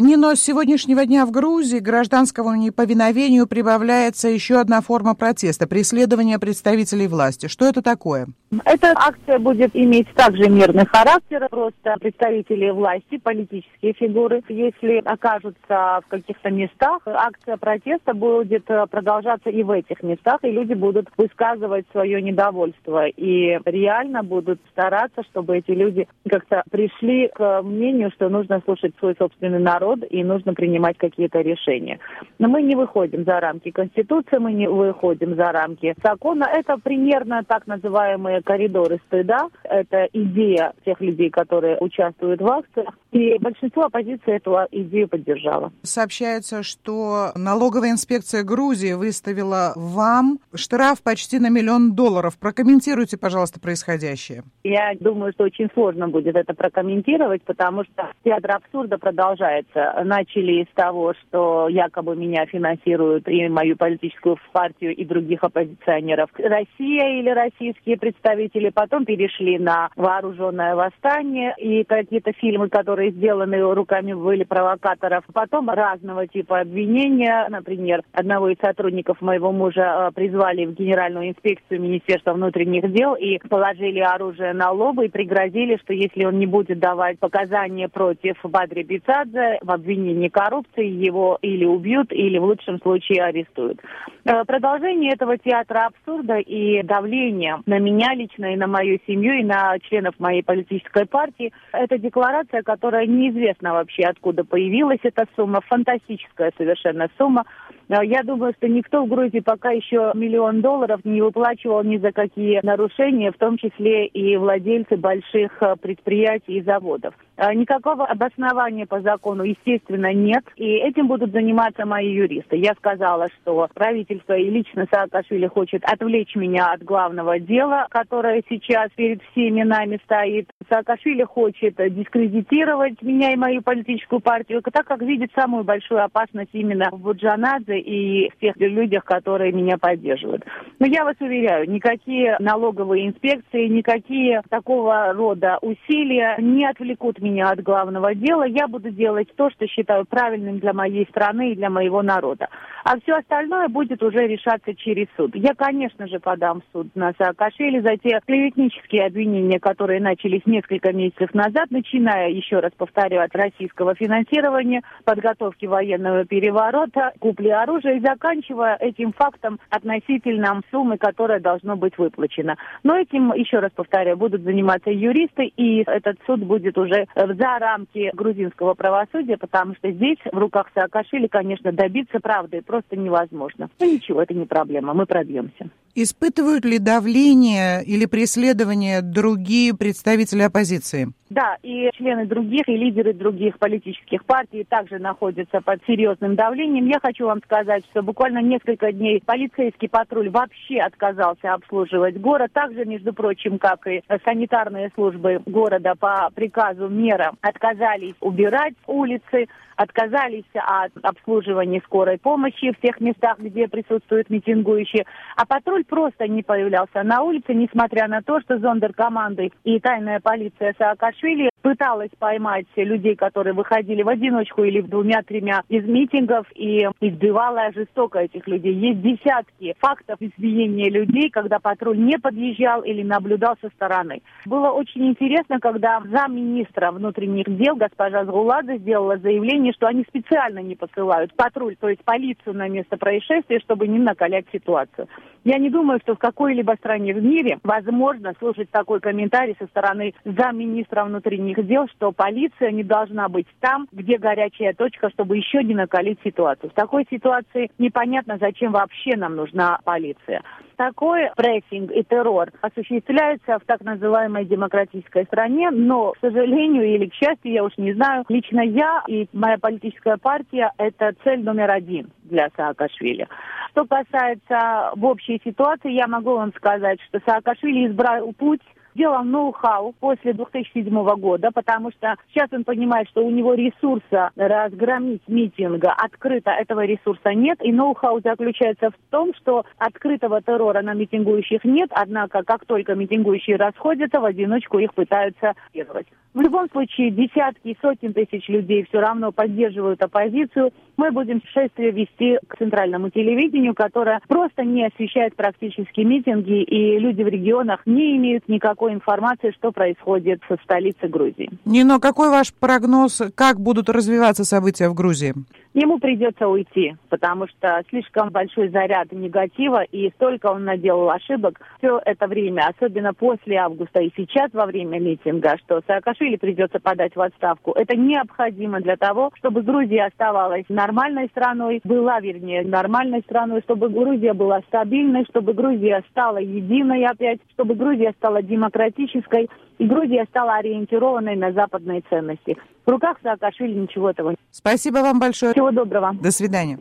Нино, с сегодняшнего дня в Грузии к гражданскому неповиновению прибавляется еще одна форма протеста – преследование представителей власти. Что это такое? Эта акция будет иметь также мирный характер. Просто представители власти, политические фигуры, если окажутся в каких-то местах, акция протеста будет продолжаться и в этих местах, и люди будут высказывать свое недовольство. И реально будут стараться, чтобы эти люди как-то пришли к мнению, что нужно слушать свой собственный народ и нужно принимать какие-то решения. Но мы не выходим за рамки Конституции, мы не выходим за рамки закона. Это примерно так называемые коридоры стыда. Это идея тех людей, которые участвуют в акциях. И большинство оппозиции эту идею поддержало. Сообщается, что налоговая инспекция Грузии выставила вам штраф почти на миллион долларов. Прокомментируйте, пожалуйста, происходящее. Я думаю, что очень сложно будет это прокомментировать, потому что театр абсурда продолжается. Начали с того, что якобы меня финансируют и мою политическую партию, и других оппозиционеров. Россия или российские представители потом перешли на вооруженное восстание и какие-то фильмы, которые сделаны руками были провокаторов. Потом разного типа обвинения. Например, одного из сотрудников моего мужа э, призвали в Генеральную инспекцию Министерства внутренних дел и положили оружие на лоб и пригрозили, что если он не будет давать показания против Бадри Бицадзе в обвинении коррупции, его или убьют, или в лучшем случае арестуют. Э, продолжение этого театра абсурда и давления на меня лично и на мою семью, и на членов моей политической партии, это декларация, которая неизвестно вообще откуда появилась эта сумма, фантастическая совершенно сумма. Э, я думаю, что никто в Грузии пока еще миллион долларов не выплачивал ни за какие нарушения, в том числе и владельцы больших э, предприятий и заводов. Э, никакого обоснования по закону, естественно, нет. И этим будут заниматься мои юристы. Я сказала, что правительство и лично Саакашвили хочет отвлечь меня от главного дела, которое сейчас перед всеми нами стоит. Саакашвили хочет дискредитировать меня и мою политическую партию, так как видит самую большую опасность именно в Буджанадзе и в тех людях, которые меня поддерживают. Но я вас уверяю, никакие налоговые инспекции, никакие такого рода усилия не отвлекут меня от главного дела. Я буду делать то, что считаю правильным для моей страны и для моего народа. А все остальное будет уже решаться через суд. Я, конечно же, подам в суд на Саакашвили за те клеветнические обвинения, которые начались несколько месяцев назад, начиная, еще раз повторю, от российского финансирования, подготовки военного переворота, купли оружия и заканчивая этим фактом относительно суммы, которая должна быть выплачена. Но этим, еще раз повторяю, будут заниматься юристы, и этот суд будет уже за рамки грузинского правосудия, потому что здесь в руках Саакашвили, конечно, добиться правды просто невозможно. Но ничего, это не проблема, мы пробьемся. Испытывают ли давление или преследование другие представители оппозиции? Да, и члены других, и лидеры других политических партий также находятся под серьезным давлением. Я хочу вам сказать, что буквально несколько дней полицейский патруль вообще отказался обслуживать город. Также, между прочим, как и санитарные службы города по приказу мэра отказались убирать улицы, отказались от обслуживания скорой помощи в тех местах, где присутствуют митингующие. А патруль просто не появлялся на улице, несмотря на то, что зондеркоманды и тайная полиция Саакашвили пыталась поймать людей, которые выходили в одиночку или двумя-тремя из митингов и избивала жестоко этих людей. Есть десятки фактов избиения людей, когда патруль не подъезжал или наблюдал со стороны. Было очень интересно, когда замминистра внутренних дел госпожа Згуладзе сделала заявление, что они специально не посылают патруль, то есть полицию на место происшествия, чтобы не накалять ситуацию. Я не думаю, что в какой-либо стране в мире возможно слушать такой комментарий со стороны замминистра внутренних дел, что полиция не должна быть там, где горячая точка, чтобы еще не накалить ситуацию. В такой ситуации непонятно, зачем вообще нам нужна полиция такой прессинг и террор осуществляется в так называемой демократической стране, но, к сожалению или к счастью, я уж не знаю, лично я и моя политическая партия – это цель номер один для Саакашвили. Что касается в общей ситуации, я могу вам сказать, что Саакашвили избрал путь делал ноу-хау после 2007 года, потому что сейчас он понимает, что у него ресурса разгромить митинга открыто этого ресурса нет. И ноу-хау заключается в том, что открытого террора на митингующих нет, однако как только митингующие расходятся, в одиночку их пытаются делать. В любом случае, десятки и сотни тысяч людей все равно поддерживают оппозицию. Мы будем шествие вести к центральному телевидению, которое просто не освещает практически митинги, и люди в регионах не имеют никакой информации, что происходит в столице Грузии. Нино, какой ваш прогноз, как будут развиваться события в Грузии? Ему придется уйти, потому что слишком большой заряд негатива, и столько он наделал ошибок все это время, особенно после августа и сейчас во время митинга, что Саакашвили придется подать в отставку. Это необходимо для того, чтобы Грузия оставалась нормальной страной, была, вернее, нормальной страной, чтобы Грузия была стабильной, чтобы Грузия стала единой опять, чтобы Грузия стала демократической, и Грузия стала ориентированной на западные ценности. В руках Саакашвили ничего этого. Спасибо вам большое. Всего доброго. До свидания.